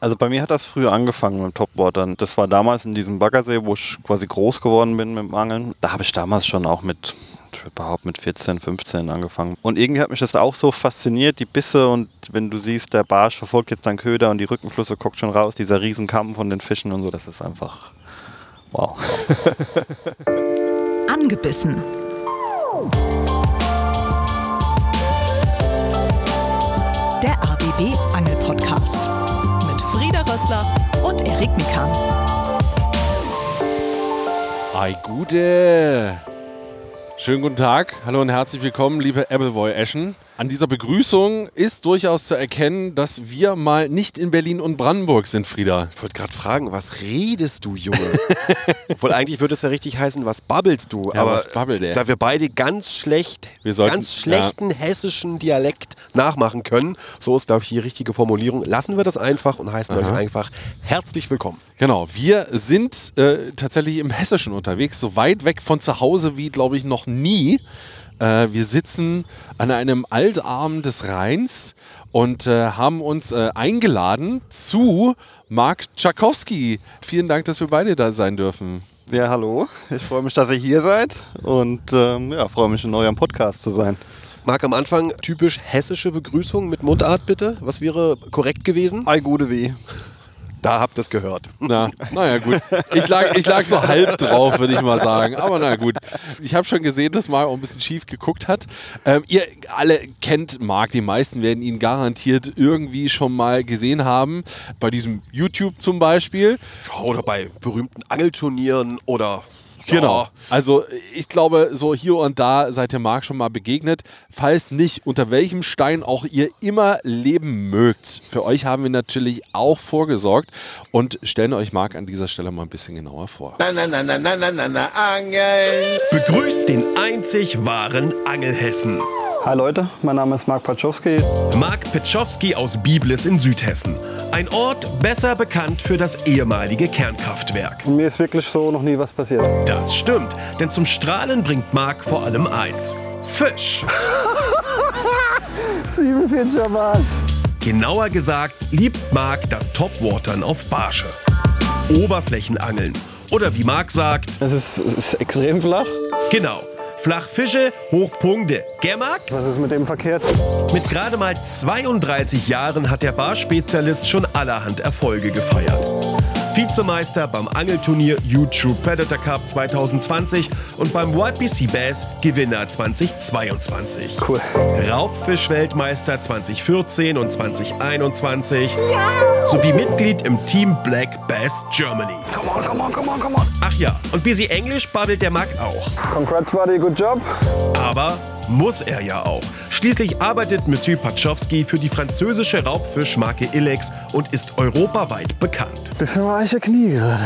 Also bei mir hat das früher angefangen mit dem Topwatern. Das war damals in diesem Baggersee, wo ich quasi groß geworden bin mit dem Angeln. Da habe ich damals schon auch mit überhaupt mit 14, 15 angefangen. Und irgendwie hat mich das auch so fasziniert, die Bisse und wenn du siehst, der Barsch verfolgt jetzt deinen Köder und die Rückenflüsse guckt schon raus, dieser Riesenkamm von den Fischen und so, das ist einfach wow. Angebissen. Der ABB Angel Podcast Rössler und Erik Mikan. Ei, gute. Schönen guten Tag, hallo und herzlich willkommen, liebe Appleboy Eschen. An dieser Begrüßung ist durchaus zu erkennen, dass wir mal nicht in Berlin und Brandenburg sind, Frieda. Ich wollte gerade fragen, was redest du, Junge? Obwohl eigentlich würde es ja richtig heißen, was babbelst du? Ja, Aber was babbelt da wir beide ganz schlecht, sollten- ganz schlechten hessischen Dialekt nachmachen können, so ist glaube ich die richtige Formulierung, lassen wir das einfach und heißen euch einfach herzlich willkommen. Genau, wir sind äh, tatsächlich im Hessischen unterwegs, so weit weg von zu Hause wie, glaube ich, noch nie. Äh, wir sitzen an einem Altarm des Rheins und äh, haben uns äh, eingeladen zu Marc Tchaikovsky. Vielen Dank, dass wir beide da sein dürfen. Ja, hallo. Ich freue mich, dass ihr hier seid und ähm, ja, freue mich in eurem Podcast zu sein. Marc, am Anfang typisch hessische Begrüßung mit Mundart bitte. Was wäre korrekt gewesen? Ei, gute wie. Da habt ihr es gehört. Na, naja, gut. Ich lag, ich lag so halb drauf, würde ich mal sagen. Aber na gut. Ich habe schon gesehen, dass Marc auch ein bisschen schief geguckt hat. Ähm, ihr alle kennt Marc, die meisten werden ihn garantiert irgendwie schon mal gesehen haben. Bei diesem YouTube zum Beispiel. Oder bei berühmten Angelturnieren oder Genau. Also ich glaube, so hier und da seid ihr Marc schon mal begegnet. Falls nicht, unter welchem Stein auch ihr immer leben mögt. Für euch haben wir natürlich auch vorgesorgt und stellen euch Marc an dieser Stelle mal ein bisschen genauer vor. Na, na, na, na, na, na, na, na, Angeln. Begrüßt den einzig wahren Angelhessen. Hi Leute, mein Name ist Marc Paczowski. Marc Petschowski aus Biblis in Südhessen. Ein Ort besser bekannt für das ehemalige Kernkraftwerk. Und mir ist wirklich so noch nie was passiert. Das stimmt, denn zum Strahlen bringt Marc vor allem eins. Fisch. Sieben Fische am Arsch. Genauer gesagt liebt Marc das Topwatern auf Barsche. Oberflächenangeln. Oder wie Marc sagt, Es ist, es ist extrem flach. genau, Flachfische, Hochpunkte. Gell, Marc? Was ist mit dem verkehrt? Mit gerade mal 32 Jahren hat der Barspezialist schon allerhand Erfolge gefeiert. Vizemeister beim Angelturnier YouTube Predator Cup 2020 und beim YPC Bass Gewinner 2022. Cool. Raubfisch-Weltmeister 2014 und 2021 sowie Mitglied im Team Black Bass Germany. Come on, come on, come on, come on. Ach ja, und busy Englisch babbelt der Mac auch. Congrats, buddy, good job. Aber muss er ja auch. Schließlich arbeitet Monsieur Pachowski für die französische Raubfischmarke Ilex und ist europaweit bekannt. Bisschen weiche Knie gerade.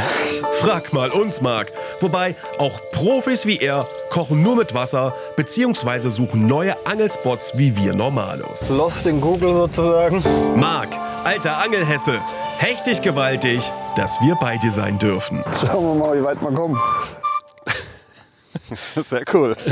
Frag mal uns, Marc. Wobei auch Profis wie er kochen nur mit Wasser bzw. suchen neue Angelspots wie wir Normalos. Lost in Google sozusagen. Marc, alter Angelhesse, hechtig gewaltig, dass wir bei dir sein dürfen. Schauen wir mal, wie weit wir kommen. Sehr cool.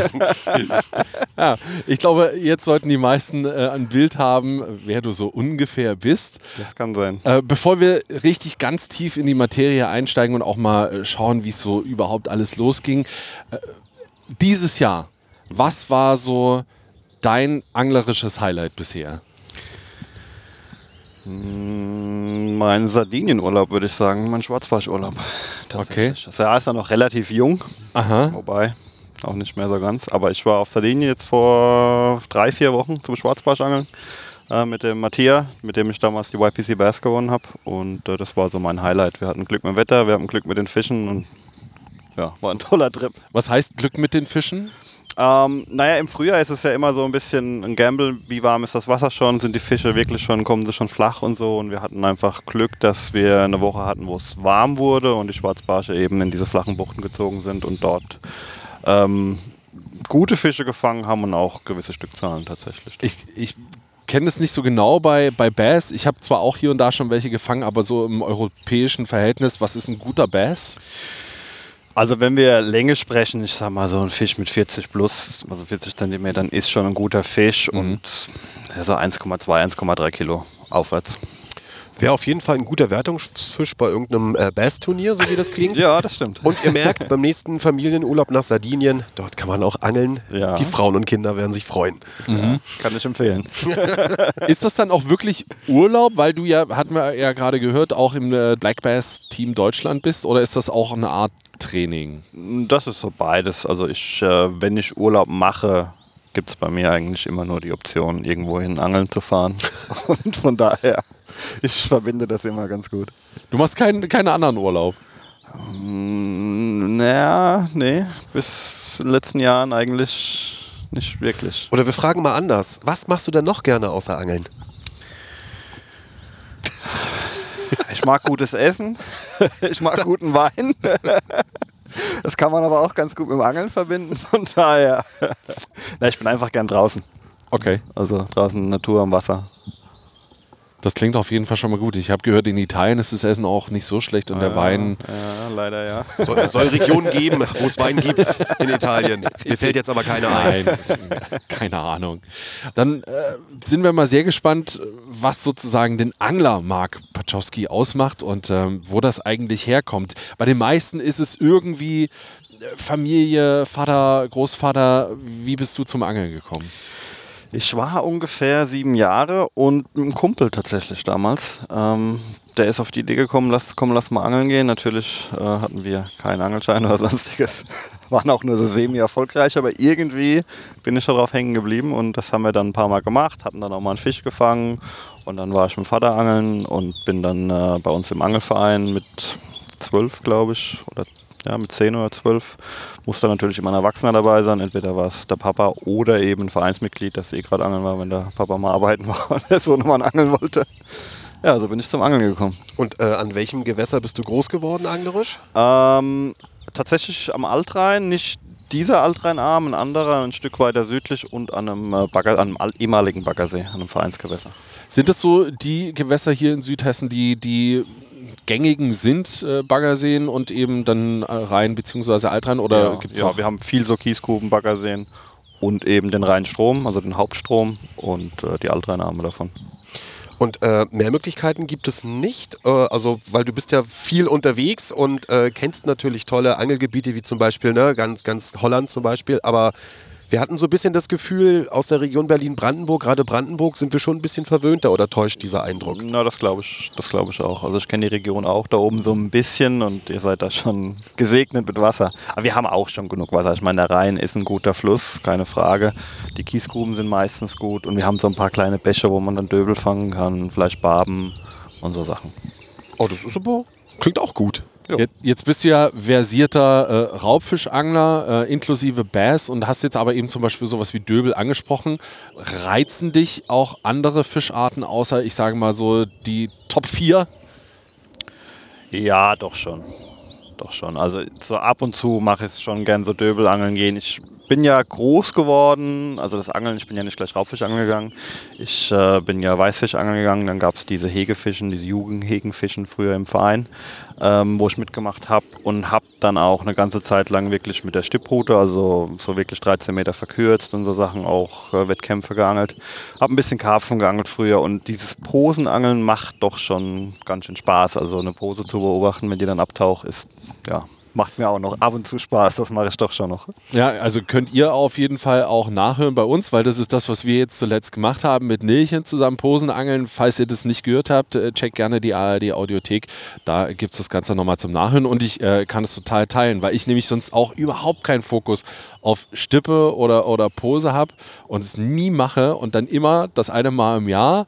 Ja, ich glaube, jetzt sollten die meisten äh, ein Bild haben, wer du so ungefähr bist. Das kann sein. Äh, bevor wir richtig ganz tief in die Materie einsteigen und auch mal äh, schauen, wie es so überhaupt alles losging, äh, dieses Jahr, was war so dein anglerisches Highlight bisher? Mein Sardinienurlaub, würde ich sagen. Mein Schwarzbarschurlaub. Tatsächlich. Das Jahr ist ja noch relativ jung. Aha. Wobei, auch nicht mehr so ganz. Aber ich war auf Sardinien jetzt vor drei, vier Wochen zum Schwarzbarschangeln äh, mit dem Matthias, mit dem ich damals die YPC Bass gewonnen habe. Und äh, das war so mein Highlight. Wir hatten Glück mit dem Wetter, wir hatten Glück mit den Fischen und ja, war ein toller Trip. Was heißt Glück mit den Fischen? Ähm, naja, im Frühjahr ist es ja immer so ein bisschen ein Gamble. Wie warm ist das Wasser schon? Sind die Fische wirklich schon, kommen sie schon flach und so? Und wir hatten einfach Glück, dass wir eine Woche hatten, wo es warm wurde und die Schwarzbarsche eben in diese flachen Buchten gezogen sind und dort ähm, gute Fische gefangen haben und auch gewisse Stückzahlen tatsächlich. Ich, ich kenne es nicht so genau bei, bei Bass. Ich habe zwar auch hier und da schon welche gefangen, aber so im europäischen Verhältnis, was ist ein guter Bass? Also wenn wir Länge sprechen, ich sag mal so ein Fisch mit 40 plus, also 40 Zentimetern, ist schon ein guter Fisch und ja, so 1,2, 1,3 Kilo aufwärts. Wäre auf jeden Fall ein guter Wertungsfisch bei irgendeinem äh, Bass-Turnier, so wie das klingt. Ja, das stimmt. Und ihr merkt, beim nächsten Familienurlaub nach Sardinien, dort kann man auch angeln. Ja. Die Frauen und Kinder werden sich freuen. Kann ich empfehlen. Ist das dann auch wirklich Urlaub, weil du ja, hatten wir ja gerade gehört, auch im äh, Black Bass Team Deutschland bist? Oder ist das auch eine Art Training? Das ist so beides. Also ich, äh, wenn ich Urlaub mache, gibt es bei mir eigentlich immer nur die Option, irgendwohin angeln zu fahren. Und von daher, ich verbinde das immer ganz gut. Du machst keinen keinen anderen Urlaub. Mm, Naja, nee, bis in den letzten Jahren eigentlich nicht wirklich. Oder wir fragen mal anders. Was machst du denn noch gerne außer Angeln? Ich mag gutes Essen, ich mag guten Wein. Das kann man aber auch ganz gut mit dem Angeln verbinden. Von daher, Na, ich bin einfach gern draußen. Okay. Also draußen Natur am Wasser. Das klingt auf jeden Fall schon mal gut. Ich habe gehört, in Italien ist das Essen auch nicht so schlecht und der Wein. Ja, leider ja. Soll, es soll Regionen geben, wo es Wein gibt in Italien. Mir fällt jetzt aber keiner ein. Nein, keine Ahnung. Dann äh, sind wir mal sehr gespannt, was sozusagen den Angler Mark Pachowski ausmacht und ähm, wo das eigentlich herkommt. Bei den meisten ist es irgendwie äh, Familie, Vater, Großvater. Wie bist du zum Angeln gekommen? Ich war ungefähr sieben Jahre und ein Kumpel tatsächlich damals. Ähm, der ist auf die Idee gekommen, lass, komm, lass mal angeln gehen. Natürlich äh, hatten wir keinen Angelschein oder sonstiges. Waren auch nur so semi-erfolgreich, aber irgendwie bin ich darauf hängen geblieben und das haben wir dann ein paar Mal gemacht, hatten dann auch mal einen Fisch gefangen und dann war ich mit dem Vater angeln und bin dann äh, bei uns im Angelverein mit zwölf, glaube ich, oder ja, mit zehn oder zwölf. Musste natürlich immer ein Erwachsener dabei sein. Entweder war es der Papa oder eben ein Vereinsmitglied, das eh gerade angeln war, wenn der Papa mal arbeiten war und der Sohn mal angeln wollte. Ja, so bin ich zum Angeln gekommen. Und äh, an welchem Gewässer bist du groß geworden, anglerisch? Ähm, tatsächlich am Altrhein, nicht dieser Altrheinarm, ein anderer, ein Stück weiter südlich und an einem, äh, Bagger, an einem al- ehemaligen Baggersee, an einem Vereinsgewässer. Sind das so die Gewässer hier in Südhessen, die, die gängigen sind, äh, Baggerseen und eben dann äh, Rhein bzw. Altrhein? Oder ja, gibt's ja, noch? wir haben viel so Kiesgruben, Baggerseen und eben den Rheinstrom, also den Hauptstrom und äh, die Altrheinarme davon. Und äh, mehr Möglichkeiten gibt es nicht, äh, also weil du bist ja viel unterwegs und äh, kennst natürlich tolle Angelgebiete wie zum Beispiel ne, ganz, ganz Holland zum Beispiel, aber wir hatten so ein bisschen das Gefühl aus der Region Berlin-Brandenburg, gerade Brandenburg, sind wir schon ein bisschen verwöhnter oder täuscht dieser Eindruck? Na, das glaube ich, das glaube ich auch. Also ich kenne die Region auch da oben so ein bisschen und ihr seid da schon gesegnet mit Wasser. Aber wir haben auch schon genug Wasser. Ich meine, der Rhein ist ein guter Fluss, keine Frage. Die Kiesgruben sind meistens gut und wir haben so ein paar kleine Bäche, wo man dann Döbel fangen kann, vielleicht Barben und so Sachen. Oh, das ist aber, klingt auch gut. Jetzt, jetzt bist du ja versierter äh, Raubfischangler äh, inklusive Bass und hast jetzt aber eben zum Beispiel sowas wie Döbel angesprochen. Reizen dich auch andere Fischarten außer, ich sage mal so, die Top 4? Ja, doch schon. Doch schon. Also so ab und zu mache ich es schon gern so Döbelangeln gehen. Ich bin ja groß geworden, also das Angeln, ich bin ja nicht gleich Raubfischangeln gegangen. Ich äh, bin ja Weißfischangeln gegangen, dann gab es diese Hegefischen, diese Jugendhegenfischen früher im Verein, ähm, wo ich mitgemacht habe und habe dann auch eine ganze Zeit lang wirklich mit der Stipprute, also so wirklich 13 Meter verkürzt und so Sachen, auch äh, Wettkämpfe geangelt. Habe ein bisschen Karpfen geangelt früher und dieses Posenangeln macht doch schon ganz schön Spaß. Also eine Pose zu beobachten, wenn die dann abtaucht, ist, ja, macht mir auch noch ab und zu Spaß. Das mache ich doch schon noch. Ja, also könnt ihr auf jeden Fall auch nachhören bei uns, weil das ist das, was wir jetzt zuletzt gemacht haben mit Nilchen zusammen Posen angeln. Falls ihr das nicht gehört habt, äh, checkt gerne die ARD Audiothek. Da gibt es das Ganze nochmal zum Nachhören und ich äh, kann es total teilen, weil ich nämlich sonst auch überhaupt keinen Fokus auf Stippe oder, oder Pose habe und es nie mache und dann immer das eine Mal im Jahr.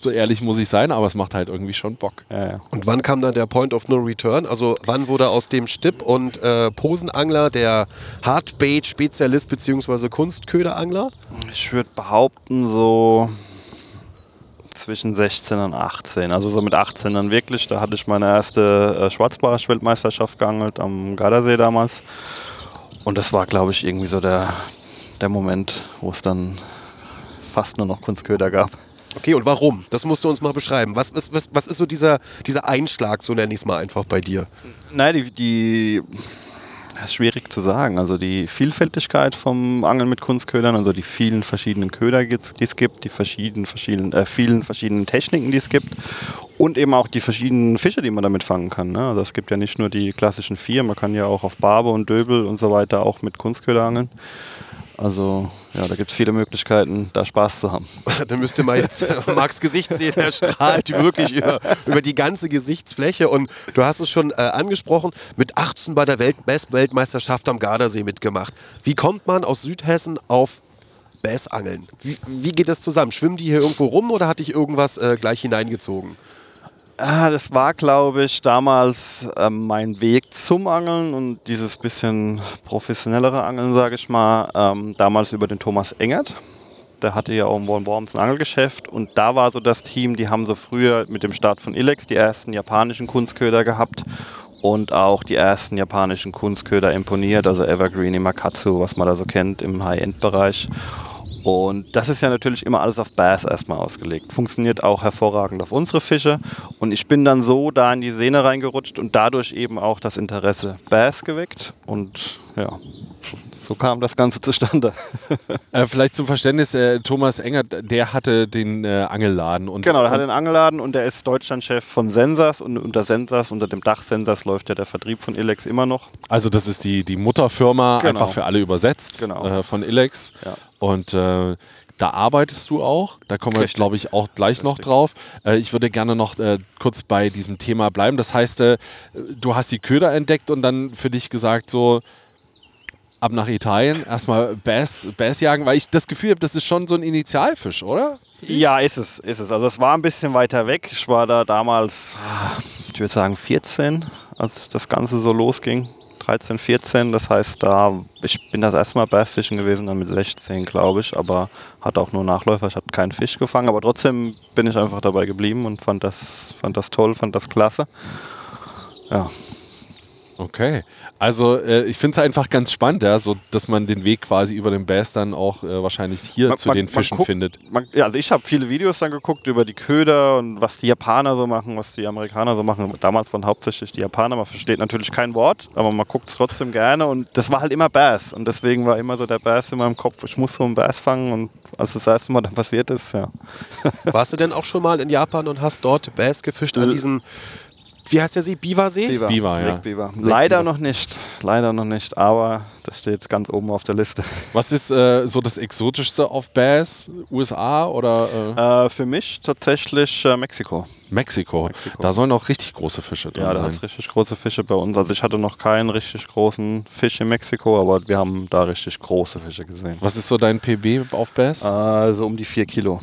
So ehrlich muss ich sein, aber es macht halt irgendwie schon Bock. Ja, ja. Und wann kam dann der Point of No Return? Also wann wurde aus dem Stipp- und äh, Posenangler der Hardbait-Spezialist bzw. Kunstköderangler? Ich würde behaupten, so zwischen 16 und 18. Also so mit 18 dann wirklich. Da hatte ich meine erste äh, Schwarzbarsch-Weltmeisterschaft geangelt am Gardasee damals. Und das war, glaube ich, irgendwie so der, der Moment, wo es dann fast nur noch Kunstköder gab. Okay, und warum? Das musst du uns mal beschreiben. Was, was, was, was ist so dieser, dieser Einschlag, so nenne ich es mal einfach bei dir? Nein, die, die Das ist schwierig zu sagen. Also die Vielfältigkeit vom Angeln mit Kunstködern, also die vielen verschiedenen Köder, die es gibt, die verschiedenen, verschiedenen, äh, vielen verschiedenen Techniken, die es gibt und eben auch die verschiedenen Fische, die man damit fangen kann. Ne? Also es gibt ja nicht nur die klassischen vier, man kann ja auch auf Barbe und Döbel und so weiter auch mit Kunstköder angeln. Also ja, da gibt es viele Möglichkeiten, da Spaß zu haben. Da müsst ihr mal jetzt Marks Gesicht sehen. Er strahlt wirklich über, über die ganze Gesichtsfläche. Und du hast es schon äh, angesprochen, mit 18 bei der Welt Weltmeisterschaft am Gardasee mitgemacht. Wie kommt man aus Südhessen auf Bassangeln? Wie, wie geht das zusammen? Schwimmen die hier irgendwo rum oder hat dich irgendwas äh, gleich hineingezogen? Ah, das war, glaube ich, damals ähm, mein Weg zum Angeln und dieses bisschen professionellere Angeln, sage ich mal, ähm, damals über den Thomas Engert. Der hatte ja auch in Worms ein Angelgeschäft und da war so das Team, die haben so früher mit dem Start von Ilex die ersten japanischen Kunstköder gehabt und auch die ersten japanischen Kunstköder imponiert, also Evergreen, Imakatsu, was man da so kennt im High-End-Bereich. Und das ist ja natürlich immer alles auf Bass erstmal ausgelegt. Funktioniert auch hervorragend auf unsere Fische. Und ich bin dann so da in die Szene reingerutscht und dadurch eben auch das Interesse Bass geweckt. Und ja, so kam das Ganze zustande. Äh, vielleicht zum Verständnis, äh, Thomas Engert, der hatte den äh, Angelladen. Und, genau, der hat den Angelladen und der ist Deutschlandchef von Sensas. Und unter Sensas, unter dem Dach Sensas läuft ja der Vertrieb von Ilex immer noch. Also das ist die, die Mutterfirma, Genau. einfach für alle übersetzt, Genau. äh, von Ilex. Ja. Und äh, da arbeitest du auch. Da kommen wir, Richtig. glaube ich, auch gleich noch drauf. Äh, ich würde gerne noch äh, kurz bei diesem Thema bleiben. Das heißt, äh, du hast die Köder entdeckt und dann für dich gesagt, so ab nach Italien, erstmal Bass, Bass jagen, weil ich das Gefühl habe, das ist schon so ein Initialfisch, oder? Ja, ist es, ist es. Also es war ein bisschen weiter weg. Ich war da damals, ich würde sagen 14, als das Ganze so losging. 13, 14, das heißt, da ich bin das erste Mal Bassfischen gewesen, dann mit 16, glaube ich, aber hatte auch nur Nachläufer, ich habe keinen Fisch gefangen, aber trotzdem bin ich einfach dabei geblieben und fand das, fand das toll, fand das klasse. Ja, Okay. Also äh, ich finde es einfach ganz spannend, ja, so, dass man den Weg quasi über den Bass dann auch äh, wahrscheinlich hier Man- zu man- den man Fischen guckt- findet. Man, ja, also ich habe viele Videos dann geguckt über die Köder und was die Japaner so machen, was die Amerikaner so machen. Damals waren hauptsächlich die Japaner. Man versteht natürlich kein Wort, aber man guckt es trotzdem gerne. Und das war halt immer Bass. Und deswegen war immer so der Bass in meinem Kopf. Ich muss so einen Bass fangen. Und als das erste Mal dann passiert ist, ja. Warst du denn auch schon mal in Japan und hast dort Bass gefischt an diesen, wie heißt der See? Biwa-See? Beaver, Beaver, ja. Lake Beaver. Leider noch nicht. Leider noch nicht. Aber das steht ganz oben auf der Liste. Was ist äh, so das Exotischste auf Bass? USA oder äh, Äh, für mich tatsächlich äh, Mexiko. Mexiko. Mexiko. Da sollen auch richtig große Fische drin Ja, da sein. hat es richtig große Fische bei uns. Also ich hatte noch keinen richtig großen Fisch in Mexiko, aber wir haben da richtig große Fische gesehen. Was ist so dein PB auf Bass? Also um die vier Kilo.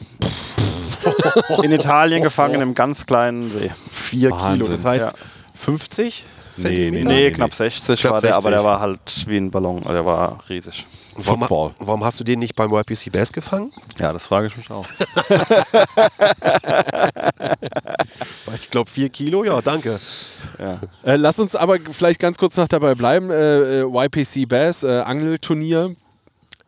in Italien gefangen im ganz kleinen See. Vier Wahnsinn. Kilo. Das heißt Ja. 50 Nee, nee, Nee, knapp 60 Knapp war der, aber 60. der war halt wie ein Ballon. Also Der war riesig. Warum, Football. warum hast du den nicht beim YPC Bass gefangen? Ja, das frage ich mich auch. Ich glaube, vier Kilo, ja, danke. Äh, lass uns aber vielleicht ganz kurz noch dabei bleiben. Äh, äh, YPC Bass, äh, Angelturnier,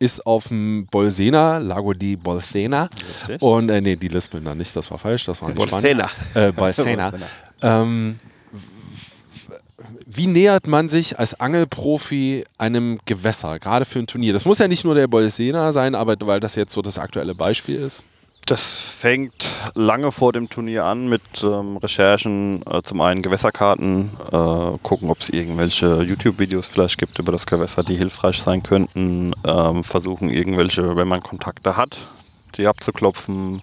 ist auf dem Bolsena, Lago di Bolsena. Richtig. Und, äh, nee, die lispeln da nicht, das war falsch, das war nicht Bolsena. Äh, Bolsena. ähm, wie nähert man sich als Angelprofi einem Gewässer, gerade für ein Turnier? Das muss ja nicht nur der Bolsena sein, aber weil das jetzt so das aktuelle Beispiel ist. Das fängt lange vor dem Turnier an mit ähm, Recherchen, äh, zum einen Gewässerkarten, äh, gucken, ob es irgendwelche YouTube-Videos vielleicht gibt über das Gewässer, die hilfreich sein könnten, ähm, versuchen irgendwelche, wenn man Kontakte hat, die abzuklopfen.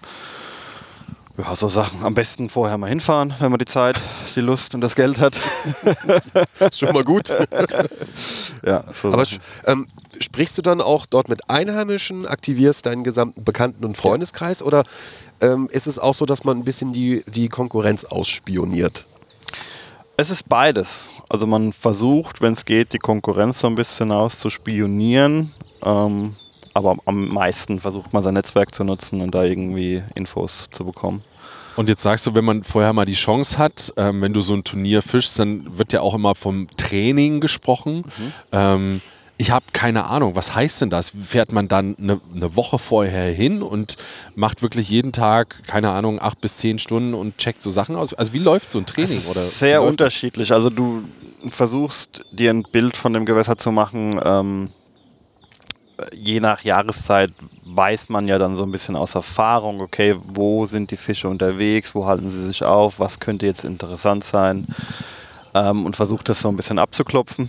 Ja, so Sachen. Am besten vorher mal hinfahren, wenn man die Zeit, die Lust und das Geld hat. Ist schon mal gut. ja, so Aber ähm, sprichst du dann auch dort mit Einheimischen, aktivierst deinen gesamten Bekannten- und Freundeskreis oder ähm, ist es auch so, dass man ein bisschen die, die Konkurrenz ausspioniert? Es ist beides. Also man versucht, wenn es geht, die Konkurrenz so ein bisschen auszuspionieren. Ähm, aber am meisten versucht man sein Netzwerk zu nutzen und da irgendwie Infos zu bekommen. Und jetzt sagst du, wenn man vorher mal die Chance hat, ähm, wenn du so ein Turnier fischst, dann wird ja auch immer vom Training gesprochen. Ähm, ich habe keine Ahnung, was heißt denn das? Fährt man dann eine, eine Woche vorher hin und macht wirklich jeden Tag, keine Ahnung, acht bis zehn Stunden und checkt so Sachen aus? Also wie läuft so ein Training? Es ist Oder sehr läuft das? unterschiedlich. Also du, versuchst dir ein Bild von dem Gewässer zu machen, ähm, je nach Jahreszeit weiß man ja dann so ein bisschen aus Erfahrung, okay, wo sind die Fische unterwegs, wo halten sie sich auf, was könnte jetzt interessant sein ähm, und versucht das so ein bisschen abzuklopfen.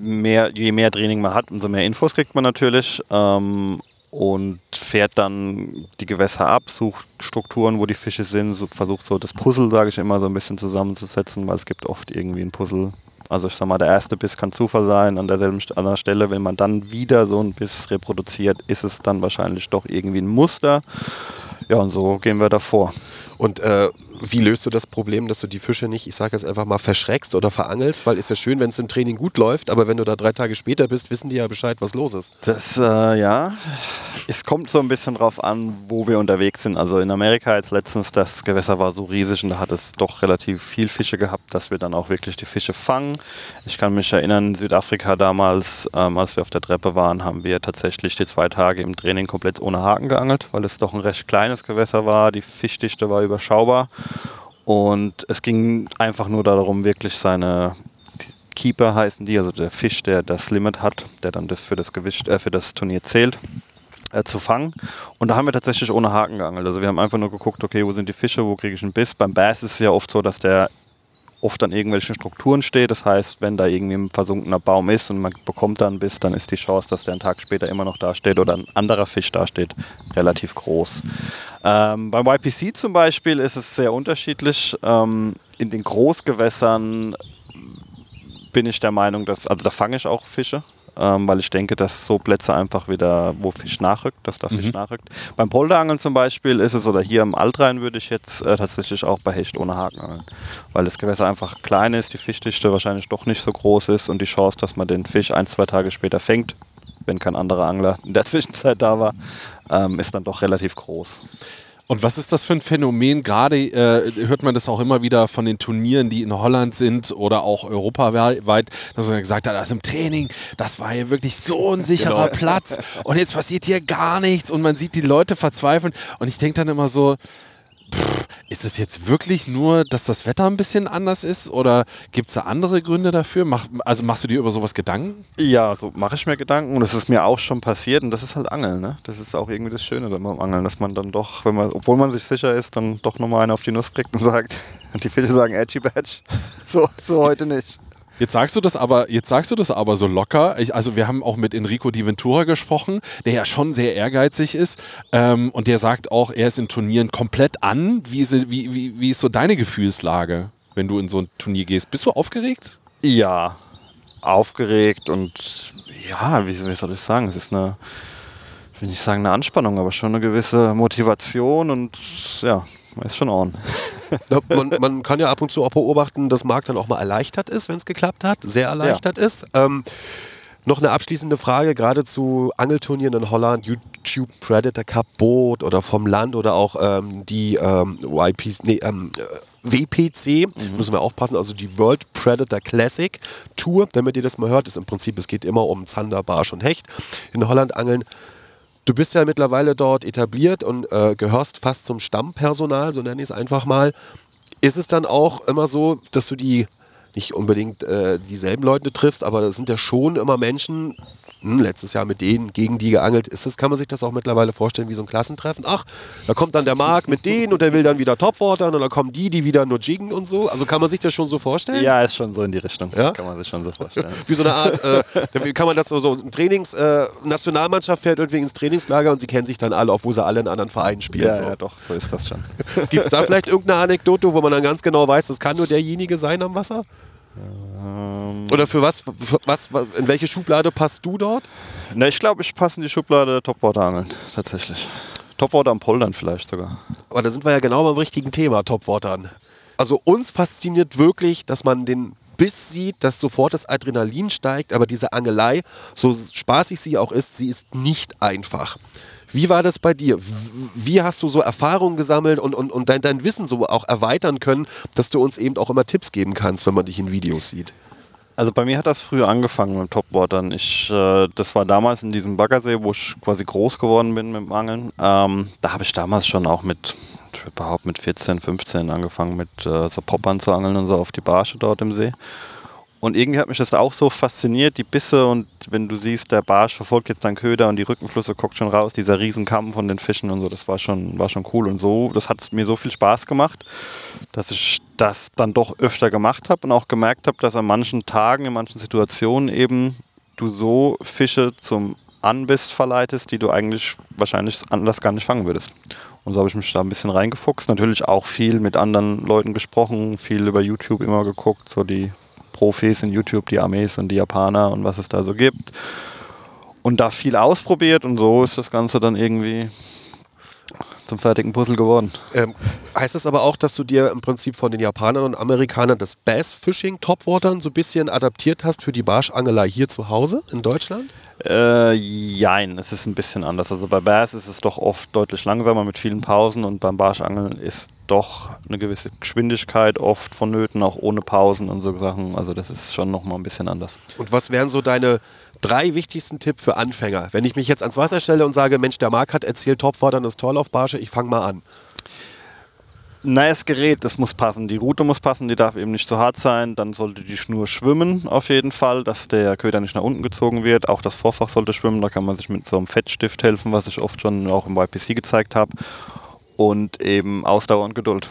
Mehr, je mehr Training man hat, umso mehr Infos kriegt man natürlich ähm, und fährt dann die Gewässer ab, sucht Strukturen, wo die Fische sind, so, versucht so das Puzzle, sage ich immer, so ein bisschen zusammenzusetzen, weil es gibt oft irgendwie ein Puzzle. Also ich sag mal, der erste Biss kann Zufall sein, an derselben an der Stelle, wenn man dann wieder so einen Biss reproduziert, ist es dann wahrscheinlich doch irgendwie ein Muster. Ja, und so gehen wir davor. Und äh, wie löst du das Problem, dass du die Fische nicht, ich sage jetzt einfach mal, verschreckst oder verangelst? Weil ist ja schön, wenn es im Training gut läuft, aber wenn du da drei Tage später bist, wissen die ja Bescheid, was los ist. Das, äh, ja, es kommt so ein bisschen drauf an, wo wir unterwegs sind. Also in Amerika jetzt letztens, das Gewässer war so riesig und da hat es doch relativ viel Fische gehabt, dass wir dann auch wirklich die Fische fangen. Ich kann mich erinnern, in Südafrika damals, ähm, als wir auf der Treppe waren, haben wir tatsächlich die zwei Tage im Training komplett ohne Haken geangelt, weil es doch ein recht kleines Gewässer war. Die Fischdichte war überschaubar. Und es ging einfach nur darum, wirklich seine Keeper heißen die, also der Fisch, der das Limit hat, der dann das für das Gewicht, äh, für das Turnier zählt, äh, zu fangen. Und da haben wir tatsächlich ohne Haken geangelt. Also wir haben einfach nur geguckt, okay, wo sind die Fische, wo kriege ich einen Biss. Beim Bass ist es ja oft so, dass der oft an irgendwelchen Strukturen steht. Das heißt, wenn da irgendwie ein versunkener Baum ist und man bekommt da einen Biss, dann ist die Chance, dass der einen Tag später immer noch da steht oder ein anderer Fisch da steht, relativ groß. Ähm, beim YPC zum Beispiel ist es sehr unterschiedlich. Ähm, in den Großgewässern bin ich der Meinung, dass, also da fange ich auch Fische, ähm, weil ich denke, dass so Plätze einfach wieder, wo Fisch nachrückt, dass da Fisch nachrückt. Beim Polderangeln zum Beispiel ist es, oder hier im Altrhein würde ich jetzt äh, tatsächlich auch bei Hecht ohne Haken angeln, weil das Gewässer einfach klein ist, die Fischdichte wahrscheinlich doch nicht so groß ist und die Chance, dass man den Fisch ein, zwei Tage später fängt, wenn kein anderer Angler in der Zwischenzeit da war, ähm, ist dann doch relativ groß. Und was ist das für ein Phänomen? Gerade äh, hört man das auch immer wieder von den Turnieren, die in Holland sind oder auch europaweit, dass man gesagt hat, das im Training, das war hier wirklich so ein sicherer Platz. Und jetzt passiert hier gar nichts. Und man sieht die Leute verzweifeln. Und ich denke dann immer so, ist es jetzt wirklich nur, dass das Wetter ein bisschen anders ist oder gibt es da andere Gründe dafür? Mach, also machst du dir über sowas Gedanken? Ja, so mache ich mir Gedanken und das ist mir auch schon passiert und das ist halt Angeln, ne? Das ist auch irgendwie das Schöne beim Angeln, dass man dann doch, wenn man, obwohl man sich sicher ist, dann doch nochmal einen auf die Nuss kriegt und sagt, und die Fische sagen Edgy Badge. So, so heute nicht. Jetzt sagst du das aber, jetzt sagst du das aber so locker. Ich, also wir haben auch mit Enrico Di Ventura gesprochen, der ja schon sehr ehrgeizig ist ähm, und der sagt auch, er ist in Turnieren komplett an. Wie ist, wie, wie, wie ist so deine Gefühlslage, wenn du in so ein Turnier gehst? Bist du aufgeregt? Ja, aufgeregt und ja, wie, wie soll ich sagen, es ist eine, ich will nicht sagen eine Anspannung, aber schon eine gewisse Motivation und ja, ist schon on. Ja, man, man kann ja ab und zu auch beobachten, dass Marc dann auch mal erleichtert ist, wenn es geklappt hat, sehr erleichtert ist. Ähm, noch eine abschließende Frage, gerade zu Angelturnieren in Holland, YouTube Predator Cup Boot oder vom Land oder auch ähm, die ähm, YPs, nee, ähm, äh, WPC, müssen wir aufpassen, also die World Predator Classic Tour, damit ihr das mal hört, ist im Prinzip, es geht immer um Zander, Barsch und Hecht. In Holland angeln Du bist ja mittlerweile dort etabliert und äh, gehörst fast zum Stammpersonal, so nenne ich es einfach mal. Ist es dann auch immer so, dass du die nicht unbedingt äh, dieselben Leute triffst, aber das sind ja schon immer Menschen, hm, letztes Jahr mit denen, gegen die geangelt. Ist das, kann man sich das auch mittlerweile vorstellen wie so ein Klassentreffen? Ach, da kommt dann der Marc mit denen und der will dann wieder Topwatern und dann kommen die, die wieder nur jiggen und so. Also kann man sich das schon so vorstellen? Ja, ist schon so in die Richtung. Ja? Kann man sich schon so vorstellen. Wie so eine Art, äh, wie kann man das so, so ein Trainings, äh, Nationalmannschaft fährt irgendwie ins Trainingslager und sie kennen sich dann alle, obwohl sie alle in anderen Vereinen spielen. ja, so. ja, doch, so ist das schon. Gibt es da vielleicht irgendeine Anekdote, wo man dann ganz genau weiß, das kann nur derjenige sein am Wasser? Oder für was, für was, in welche Schublade passt du dort? Ne, ich glaube, ich passe in die Schublade Topwater angeln, tatsächlich. Topwater am Poldern vielleicht sogar. Aber da sind wir ja genau beim richtigen Thema, Topwatern. Also uns fasziniert wirklich, dass man den Biss sieht, dass sofort das Adrenalin steigt, aber diese Angelei, so spaßig sie auch ist, sie ist nicht einfach. Wie war das bei dir? Wie hast du so Erfahrungen gesammelt und, und, und dein, dein Wissen so auch erweitern können, dass du uns eben auch immer Tipps geben kannst, wenn man dich in Videos sieht? Also bei mir hat das früher angefangen mit Topwatern. Ich, äh, das war damals in diesem Baggersee, wo ich quasi groß geworden bin mit dem Angeln. Ähm, da habe ich damals schon auch mit, ich behaupten, mit 14, 15 angefangen mit äh, so Poppern zu angeln und so auf die Barsche dort im See. Und irgendwie hat mich das auch so fasziniert, die Bisse und wenn du siehst, der Barsch verfolgt jetzt deinen Köder und die Rückenflüsse guckt schon raus, dieser Riesenkamm von den Fischen und so, das war schon, war schon cool und so, das hat mir so viel Spaß gemacht, dass ich das dann doch öfter gemacht habe und auch gemerkt habe, dass an manchen Tagen, in manchen Situationen eben du so Fische zum Anbiss verleitest, die du eigentlich wahrscheinlich anders gar nicht fangen würdest. Und so habe ich mich da ein bisschen reingefuchst. Natürlich auch viel mit anderen Leuten gesprochen, viel über YouTube immer geguckt, so die Profis in YouTube, die Armees und die Japaner und was es da so gibt. Und da viel ausprobiert und so ist das Ganze dann irgendwie zum fertigen Puzzle geworden. Ähm, heißt das aber auch, dass du dir im Prinzip von den Japanern und Amerikanern das Bass Fishing Topwatern so ein bisschen adaptiert hast für die Barschangelei hier zu Hause in Deutschland? Äh, jein, es ist ein bisschen anders. Also bei Bass ist es doch oft deutlich langsamer mit vielen Pausen und beim Barschangeln ist doch eine gewisse Geschwindigkeit oft vonnöten, auch ohne Pausen und so Sachen. Also das ist schon nochmal ein bisschen anders. Und was wären so deine drei wichtigsten Tipps für Anfänger? Wenn ich mich jetzt ans Wasser stelle und sage, Mensch, der Marc hat erzählt, Topwatern ist toll auf Barsche, ich fange mal an. Das Gerät, das muss passen. Die Route muss passen, die darf eben nicht zu hart sein. Dann sollte die Schnur schwimmen auf jeden Fall, dass der Köder nicht nach unten gezogen wird. Auch das Vorfach sollte schwimmen. Da kann man sich mit so einem Fettstift helfen, was ich oft schon auch im YPC gezeigt habe. Und eben Ausdauer und Geduld.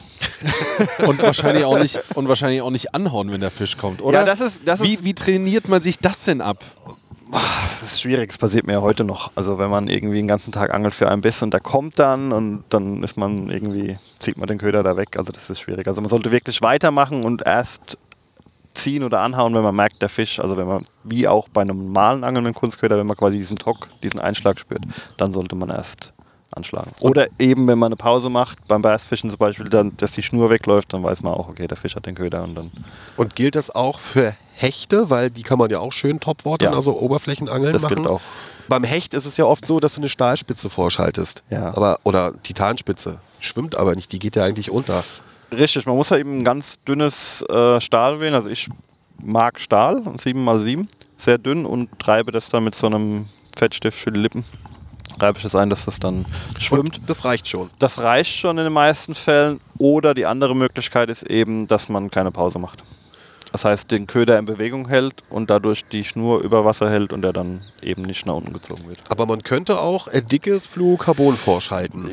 Und wahrscheinlich auch nicht, und wahrscheinlich auch nicht anhauen, wenn der Fisch kommt, oder? Ja, das ist- das wie, ist- wie trainiert man sich das denn ab? Das ist schwierig, das passiert mir ja heute noch. Also wenn man irgendwie den ganzen Tag angelt für einen Biss und der kommt dann und dann ist man irgendwie, zieht man den Köder da weg. Also das ist schwierig. Also man sollte wirklich weitermachen und erst ziehen oder anhauen, wenn man merkt, der Fisch, also wenn man, wie auch bei einem normalen Angeln mit Kunstköder, wenn man quasi diesen Tock, diesen Einschlag spürt, dann sollte man erst anschlagen. Oder eben, wenn man eine Pause macht, beim Bassfischen zum Beispiel, dann, dass die Schnur wegläuft, dann weiß man auch, okay, der Fisch hat den Köder und dann, Und gilt das auch für Hechte, weil die kann man ja auch schön Topwatern, Ja. also Oberflächenangeln das machen? gilt auch. Beim Hecht ist es ja oft so, dass du eine Stahlspitze vorschaltest. Ja. Aber, oder Titanspitze. Schwimmt aber nicht, die geht ja eigentlich unter. Richtig, man muss ja eben ein ganz dünnes äh, Stahl wählen. Also ich mag Stahl, 7x7, sehr dünn und treibe das dann mit so einem Fettstift für die Lippen. Reibe ich das ein, dass das dann schwimmt. Und das reicht schon. Das reicht schon in den meisten Fällen. Oder die andere Möglichkeit ist eben, dass man keine Pause macht. Das heißt, den Köder in Bewegung hält und dadurch die Schnur über Wasser hält und der dann eben nicht nach unten gezogen wird. Aber man könnte auch äh, dickes Fluorocarbon vorschalten.